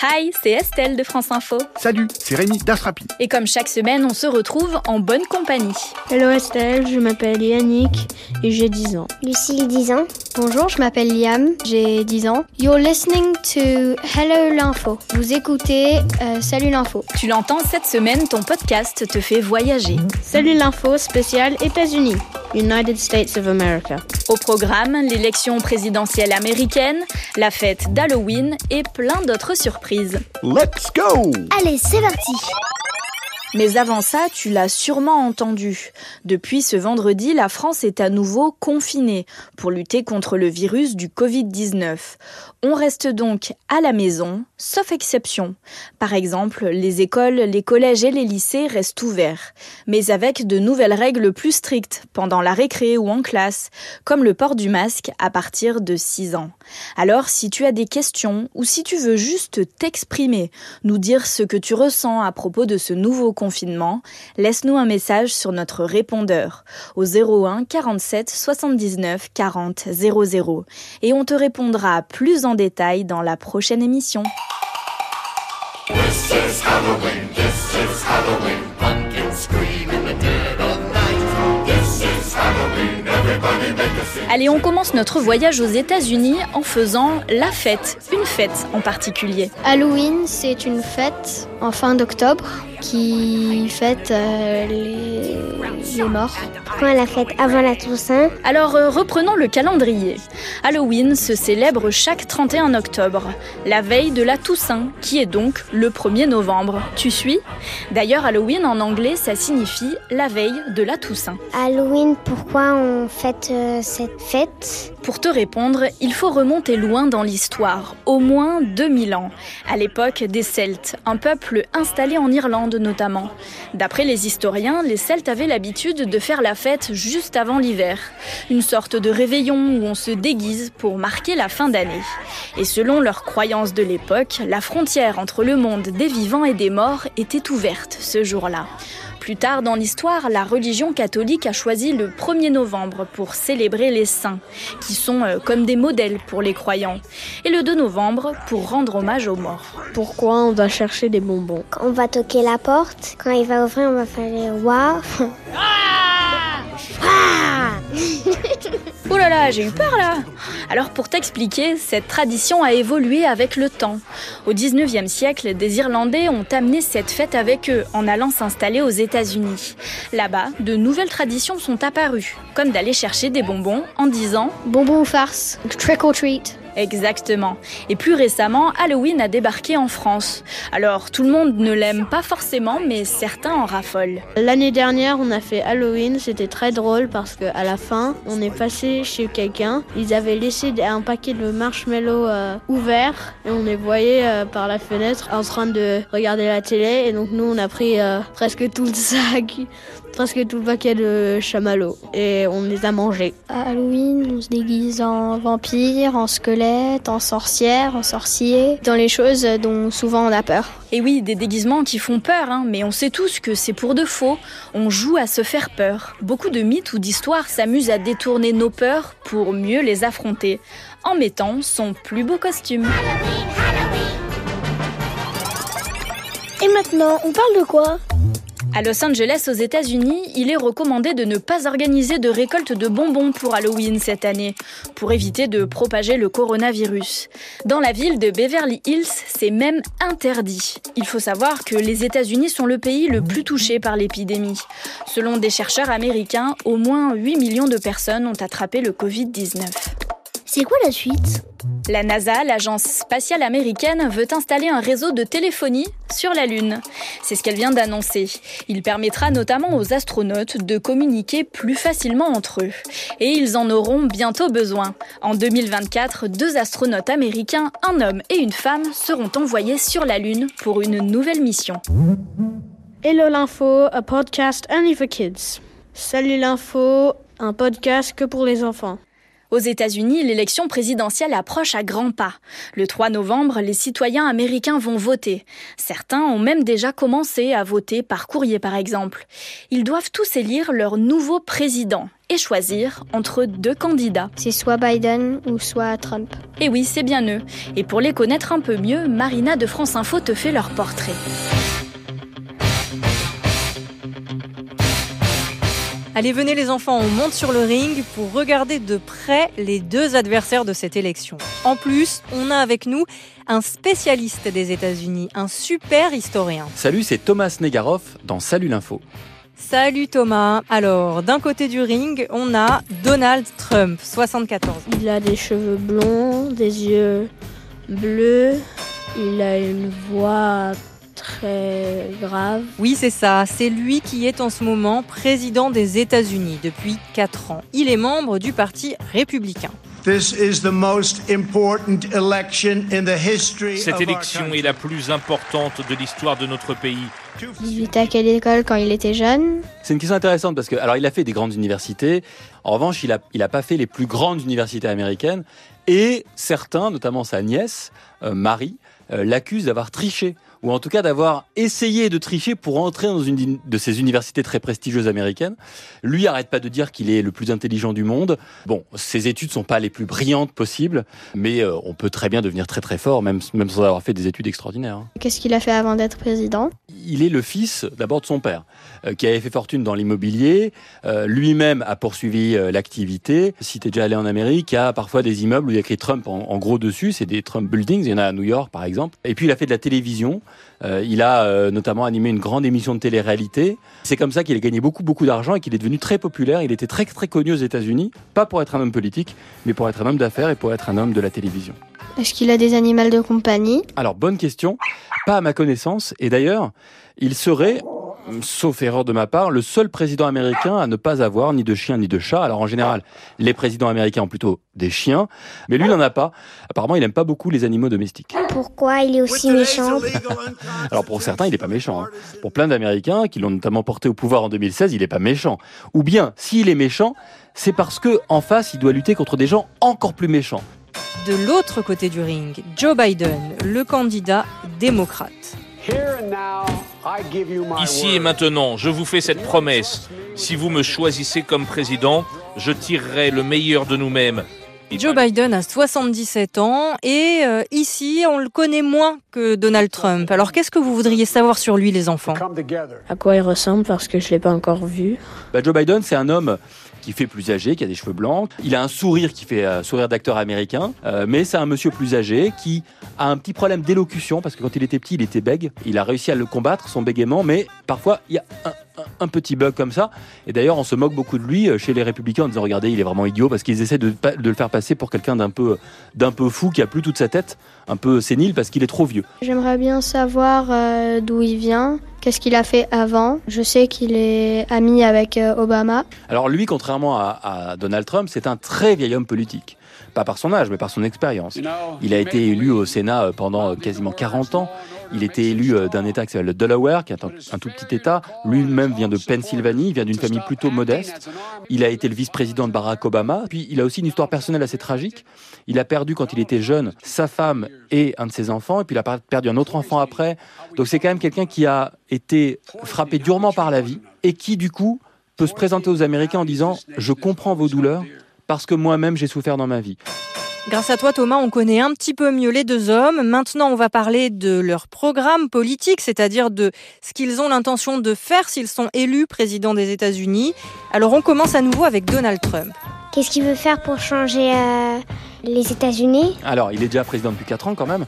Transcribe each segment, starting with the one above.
Hi, c'est Estelle de France Info. Salut, c'est Rémi d'Astrapi. Et comme chaque semaine, on se retrouve en bonne compagnie. Hello Estelle, je m'appelle Yannick et j'ai 10 ans. Lucille, 10 ans. Bonjour, je m'appelle Liam, j'ai 10 ans. You're listening to Hello l'Info. Vous écoutez euh, Salut l'Info. Tu l'entends, cette semaine, ton podcast te fait voyager. Salut l'Info spécial États-Unis. United States of America. Au programme, l'élection présidentielle américaine, la fête d'Halloween et plein d'autres surprises. Let's go Allez, c'est parti Mais avant ça, tu l'as sûrement entendu. Depuis ce vendredi, la France est à nouveau confinée pour lutter contre le virus du Covid-19. On reste donc à la maison, sauf exception. Par exemple, les écoles, les collèges et les lycées restent ouverts, mais avec de nouvelles règles plus strictes pendant la récré ou en classe, comme le port du masque à partir de 6 ans. Alors, si tu as des questions ou si tu veux juste t'exprimer, nous dire ce que tu ressens à propos de ce nouveau confinement, laisse-nous un message sur notre répondeur au 01 47 79 40 00 et on te répondra plus en détail dans la prochaine émission. This is Halloween, this is Halloween. Pumpkins scream in the dead of night. This is Halloween, everybody make a scene. Allez, on commence notre voyage aux États-Unis en faisant la fête, une fête en particulier. Halloween, c'est une fête en fin d'octobre qui fête euh, les, les morts. Pourquoi la fête avant la Toussaint Alors euh, reprenons le calendrier. Halloween se célèbre chaque 31 octobre, la veille de la Toussaint, qui est donc le 1er novembre. Tu suis? D'ailleurs, Halloween en anglais, ça signifie la veille de la Toussaint. Halloween, pourquoi on fête euh, cette fête? Pour te répondre, il faut remonter loin dans l'histoire, au moins 2000 ans, à l'époque des Celtes, un peuple installé en Irlande notamment. D'après les historiens, les Celtes avaient l'habitude de faire la fête juste avant l'hiver, une sorte de réveillon où on se déguise pour marquer la fin d'année. Et selon leurs croyances de l'époque, la frontière entre le monde des vivants et des morts était ouverte ce jour-là. Plus tard dans l'histoire, la religion catholique a choisi le 1er novembre pour célébrer les saints, qui sont euh, comme des modèles pour les croyants, et le 2 novembre pour rendre hommage aux morts. Pourquoi on doit chercher des bonbons? Quand on va toquer la porte, quand il va ouvrir, on va faire les waouh. Oh là là, j'ai eu peur là Alors pour t'expliquer, cette tradition a évolué avec le temps. Au 19e siècle, des Irlandais ont amené cette fête avec eux en allant s'installer aux États-Unis. Là-bas, de nouvelles traditions sont apparues, comme d'aller chercher des bonbons en disant Bonbon ou farce, trick or treat. Exactement. Et plus récemment, Halloween a débarqué en France. Alors, tout le monde ne l'aime pas forcément, mais certains en raffolent. L'année dernière, on a fait Halloween, c'était très drôle parce que à la fin, on est passé chez quelqu'un, ils avaient laissé un paquet de marshmallows euh, ouverts et on les voyait euh, par la fenêtre en train de regarder la télé et donc nous on a pris euh, presque tout le sac, presque tout le paquet de chamallows et on les a mangés. À Halloween, on se déguise en vampire, en squelette, en sorcière, en sorcier, dans les choses dont souvent on a peur. Et oui, des déguisements qui font peur, hein, mais on sait tous que c'est pour de faux. On joue à se faire peur. Beaucoup de mythes ou d'histoires s'amusent à détourner nos peurs pour mieux les affronter, en mettant son plus beau costume. Et maintenant, on parle de quoi? À Los Angeles, aux États-Unis, il est recommandé de ne pas organiser de récolte de bonbons pour Halloween cette année, pour éviter de propager le coronavirus. Dans la ville de Beverly Hills, c'est même interdit. Il faut savoir que les États-Unis sont le pays le plus touché par l'épidémie. Selon des chercheurs américains, au moins 8 millions de personnes ont attrapé le Covid-19. C'est quoi la suite? La NASA, l'agence spatiale américaine, veut installer un réseau de téléphonie sur la Lune. C'est ce qu'elle vient d'annoncer. Il permettra notamment aux astronautes de communiquer plus facilement entre eux. Et ils en auront bientôt besoin. En 2024, deux astronautes américains, un homme et une femme, seront envoyés sur la Lune pour une nouvelle mission. Hello l'info, a podcast only for kids. Salut l'info, un podcast que pour les enfants. Aux États-Unis, l'élection présidentielle approche à grands pas. Le 3 novembre, les citoyens américains vont voter. Certains ont même déjà commencé à voter par courrier par exemple. Ils doivent tous élire leur nouveau président et choisir entre deux candidats. C'est soit Biden ou soit Trump. Et oui, c'est bien eux. Et pour les connaître un peu mieux, Marina de France Info te fait leur portrait. Allez, venez les enfants, on monte sur le ring pour regarder de près les deux adversaires de cette élection. En plus, on a avec nous un spécialiste des États-Unis, un super historien. Salut, c'est Thomas Negaroff dans Salut l'info. Salut Thomas. Alors, d'un côté du ring, on a Donald Trump, 74 ans. Il a des cheveux blonds, des yeux bleus, il a une voix très grave. Oui, c'est ça. C'est lui qui est en ce moment président des États-Unis depuis 4 ans. Il est membre du Parti républicain. This is the most important election in the history Cette of our élection country. est la plus importante de l'histoire de notre pays. Il était à quelle école quand il était jeune? C'est une question intéressante parce que, alors, il a fait des grandes universités. En revanche, il a, il a pas fait les plus grandes universités américaines. Et certains, notamment sa nièce, euh, Marie, euh, l'accusent d'avoir triché. Ou en tout cas d'avoir essayé de tricher pour entrer dans une de ces universités très prestigieuses américaines. Lui arrête pas de dire qu'il est le plus intelligent du monde. Bon, ses études sont pas les plus brillantes possibles, mais euh, on peut très bien devenir très très fort, même, même sans avoir fait des études extraordinaires. hein. Qu'est-ce qu'il a fait avant d'être président? Il est le fils d'abord de son père, euh, qui avait fait fortune dans l'immobilier. Euh, Lui-même a poursuivi euh, l'activité. Si tu es déjà allé en Amérique, il y a parfois des immeubles où il y a écrit Trump en, en gros dessus. C'est des Trump Buildings. Il y en a à New York, par exemple. Et puis, il a fait de la télévision. Euh, il a euh, notamment animé une grande émission de télé-réalité. C'est comme ça qu'il a gagné beaucoup, beaucoup d'argent et qu'il est devenu très populaire. Il était très, très connu aux États-Unis, pas pour être un homme politique, mais pour être un homme d'affaires et pour être un homme de la télévision. Est-ce qu'il a des animaux de compagnie? Alors, bonne question. Pas à ma connaissance. Et d'ailleurs, il serait, sauf erreur de ma part, le seul président américain à ne pas avoir ni de chien ni de chat. Alors, en général, les présidents américains ont plutôt des chiens, mais lui n'en a pas. Apparemment, il n'aime pas beaucoup les animaux domestiques. Pourquoi il est aussi méchant Alors, pour certains, il n'est pas méchant. hein. Pour plein d'Américains qui l'ont notamment porté au pouvoir en 2016, il n'est pas méchant. Ou bien, s'il est méchant, c'est parce que en face, il doit lutter contre des gens encore plus méchants. De l'autre côté du ring, Joe Biden, le candidat démocrate. Ici et maintenant, je vous fais cette promesse. Si vous me choisissez comme président, je tirerai le meilleur de nous-mêmes. Joe Biden a 77 ans et euh, ici, on le connaît moins que Donald Trump. Alors qu'est-ce que vous voudriez savoir sur lui, les enfants? À quoi il ressemble parce que je l'ai pas encore vu? Bah, Joe Biden, c'est un homme qui fait plus âgé, qui a des cheveux blancs. Il a un sourire qui fait euh, sourire d'acteur américain, euh, mais c'est un monsieur plus âgé qui a un petit problème d'élocution parce que quand il était petit, il était bègue. Il a réussi à le combattre, son bégaiement, mais parfois il y a un, un- petit bug comme ça. Et d'ailleurs, on se moque beaucoup de lui euh, chez les républicains en disant regardez, il est vraiment idiot parce qu'ils essaient de, le faire passer pour quelqu'un d'un peu, d'un peu fou qui a plus toute sa tête, un peu sénile parce qu'il est trop vieux. J'aimerais bien savoir euh, d'où il vient, qu'est-ce qu'il a fait avant. Je sais qu'il est ami avec euh, Obama. Alors lui, contrairement à, à Donald Trump, c'est un très vieil homme politique. Pas par son âge, mais par son expérience. Il a été élu au Sénat euh, pendant euh, quasiment 40 ans. Il était élu euh, d'un État qui s'appelle le Delaware, qui est un, tout petit État. Lui-même vient de Pennsylvanie, il vient d'une famille plutôt modeste. Il a été le vice-président de Barack Obama. Puis il a aussi une histoire personnelle assez tragique. Il a perdu quand il était jeune sa femme et un de ses enfants, et puis il a perdu un autre enfant après. Donc c'est quand même quelqu'un qui a été frappé durement par la vie et qui du coup peut se présenter aux Américains en disant je comprends vos douleurs parce que moi-même j'ai souffert dans ma vie. Grâce à toi, Thomas, on connaît un petit peu mieux les deux hommes. Maintenant, on va parler de leur programme politique, c'est-à-dire de ce qu'ils ont l'intention de faire s'ils sont élus président des États-Unis. Alors, on commence à nouveau avec Donald Trump. Qu'est-ce qu'il veut faire pour changer euh, les États-Unis? Alors, il est déjà président depuis 4 ans quand même.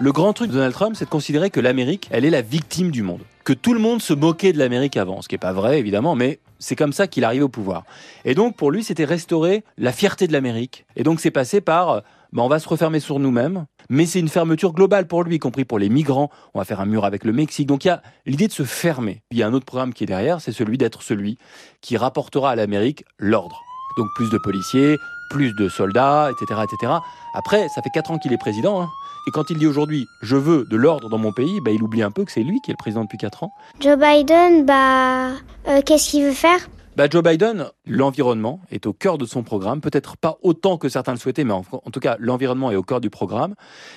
Le grand truc de Donald Trump, c'est de considérer que l'Amérique, elle est la victime du monde. Que tout le monde se moquait de l'Amérique avant, ce qui n'est pas vrai évidemment, mais c'est comme ça qu'il arrive au pouvoir. Et donc pour lui, c'était restaurer la fierté de l'Amérique. Et donc c'est passé par, bah, on va se refermer sur nous-mêmes, mais c'est une fermeture globale pour lui, y compris pour les migrants. On va faire un mur avec le Mexique. Donc il y a l'idée de se fermer. Il y a un autre programme qui est derrière, c'est celui d'être celui qui rapportera à l'Amérique l'ordre. Donc plus de policiers, plus de soldats, etc., etc. Après, ça fait 4 ans qu'il est président. hein. Et quand il dit aujourd'hui je veux de l'ordre dans mon pays, bah, il oublie un peu que c'est lui qui est le président depuis 4 ans. Joe Biden, bah, euh, qu'est-ce qu'il veut faire? Bah, Joe Biden, l'environnement est au cœur de son programme, peut-être pas autant que certains le souhaitaient, mais en, en tout cas, l'environnement est au cœur du programme.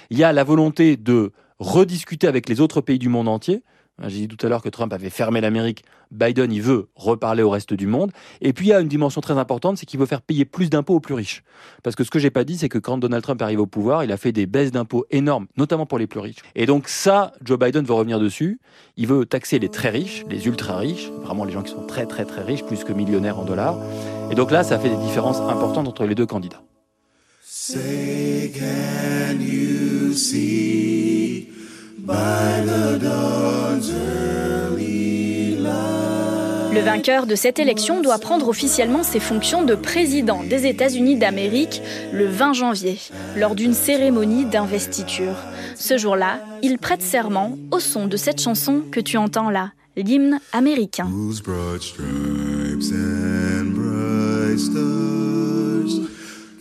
Il y a la volonté de rediscuter avec les autres pays du monde entier. J'ai dit tout à l'heure que Trump avait fermé l'Amérique. Biden, il veut reparler au reste du monde. Et puis, il y a une dimension très importante, c'est qu'il veut faire payer plus d'impôts aux plus riches. Parce que ce que j'ai pas dit, c'est que quand Donald Trump arrive au pouvoir, il a fait des baisses d'impôts énormes, notamment pour les plus riches. Et donc ça, Joe Biden veut revenir dessus. Il veut taxer les très riches, les ultra riches, vraiment les gens qui sont très très très riches, plus que millionnaires en dollars. Et donc là, ça fait des différences importantes entre les deux candidats. Le vainqueur de cette élection doit prendre officiellement ses fonctions de président des États-Unis d'Amérique le 20 janvier, lors d'une cérémonie d'investiture. Ce jour-là, il prête serment au son de cette chanson que tu entends là, l'hymne américain.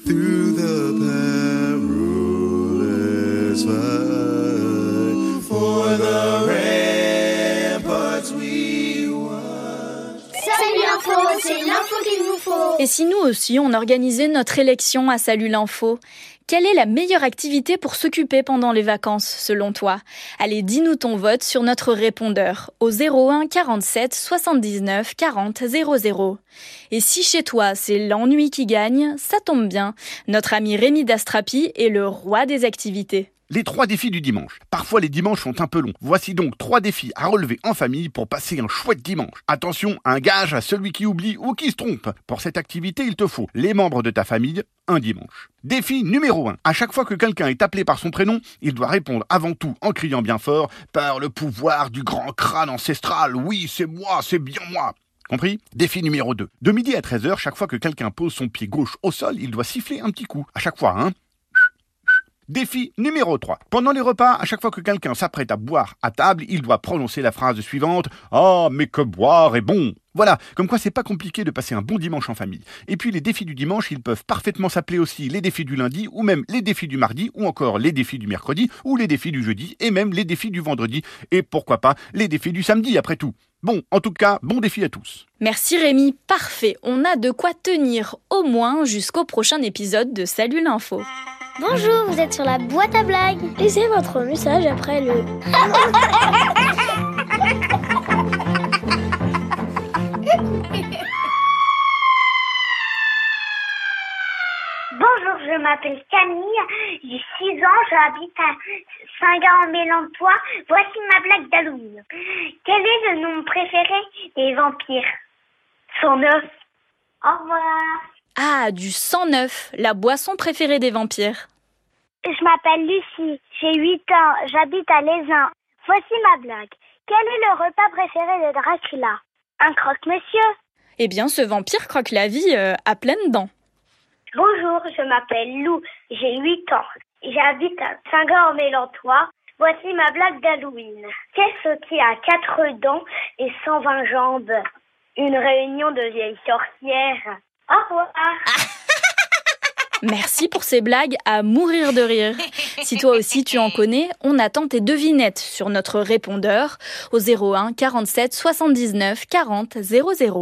Through the perilous Et si nous aussi on organisait notre élection à Salut l'Info Quelle est la meilleure activité pour s'occuper pendant les vacances selon toi? Allez, dis-nous ton vote sur notre répondeur au 01 47 79 40 00. Et si chez toi c'est l'ennui qui gagne, ça tombe bien. Notre ami Rémi Dastrapi est le roi des activités. Les trois défis du dimanche. Parfois les dimanches sont un peu longs. Voici donc trois défis à relever en famille pour passer un chouette dimanche. Attention, un gage à celui qui oublie ou qui se trompe. Pour cette activité, il te faut les membres de ta famille, un dimanche. Défi numéro 1. À chaque fois que quelqu'un est appelé par son prénom, il doit répondre avant tout en criant bien fort par le pouvoir du grand crâne ancestral. Oui, c'est moi, c'est bien moi. Compris? Défi numéro 2. De midi à 13h, chaque fois que quelqu'un pose son pied gauche au sol, il doit siffler un petit coup. À chaque fois, hein Défi numéro 3. Pendant les repas, à chaque fois que quelqu'un s'apprête à boire à table, il doit prononcer la phrase suivante Ah, mais que boire est bon Voilà, comme quoi c'est pas compliqué de passer un bon dimanche en famille. Et puis les défis du dimanche, ils peuvent parfaitement s'appeler aussi les défis du lundi, ou même les défis du mardi, ou encore les défis du mercredi, ou les défis du jeudi, et même les défis du vendredi, et pourquoi pas les défis du samedi après tout. Bon, en tout cas, bon défi à tous. Merci Rémi, parfait. On a de quoi tenir au moins jusqu'au prochain épisode de Salut l'info. Bonjour, vous êtes sur la boîte à blagues. Laissez votre message après le. m'appelle Camille, j'ai 6 ans, j'habite à Saint-Gard-en-Mélantois. Voici ma blague d'Halloween. Quel est le nom préféré des vampires? 109. Au revoir. Ah, du 109, la boisson préférée des vampires. Je m'appelle Lucie, j'ai 8 ans, j'habite à Lézin. Voici ma blague. Quel est le repas préféré de Dracula? Un croque-monsieur. Eh bien, ce vampire croque la vie euh, à pleines dents. Bonjour, je m'appelle Lou, j'ai 8 ans. J'habite à Saint-Gard-en-Mélantois. Voici ma blague d'Halloween. Qu'est-ce qui a quatre dents et 120 jambes? Une réunion de vieilles sorcières. Au revoir. Merci pour ces blagues à mourir de rire. Si toi aussi tu en connais, on attend tes devinettes sur notre répondeur au 01 47 79 40 00.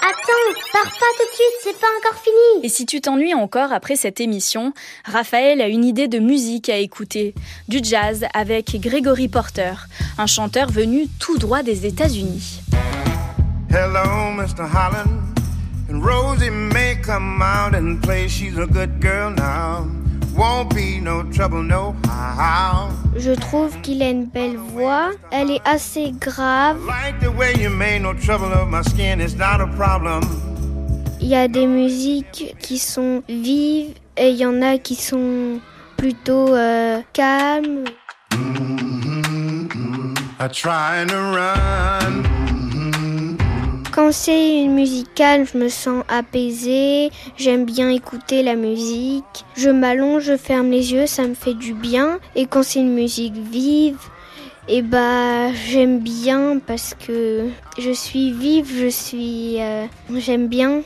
Attends, pars pas tout de suite, c'est pas encore fini. Et si tu t'ennuies encore après cette émission, Raphaël a une idée de musique à écouter. Du jazz avec Gregory Porter, un chanteur venu tout droit des États-Unis. Hello, Mr. Holland. And Rosie may come out and play. She's a good girl now. Won't be no trouble, no how. Je trouve qu'il a une belle voix. Elle est assez grave. Like the way you made no trouble of my skin. It's not a problem. Il y a des musiques qui sont vives et il y en a qui sont plutôt euh, calmes. I'm trying to run. Quand c'est une musique calme, je me sens apaisée, j'aime bien écouter la musique. Je m'allonge, je ferme les yeux, ça me fait du bien. Et quand c'est une musique vive, eh bah j'aime bien parce que je suis vive, je suis euh, j'aime bien.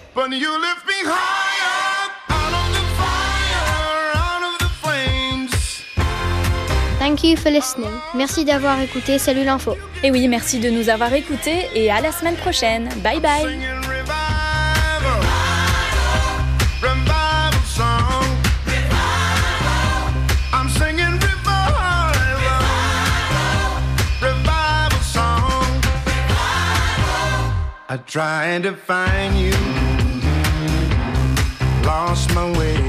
Thank you for listening. Merci d'avoir écouté Salut l'info. Et oui, merci de nous avoir écoutés et à la semaine prochaine. Bye bye. Find you, lost my way.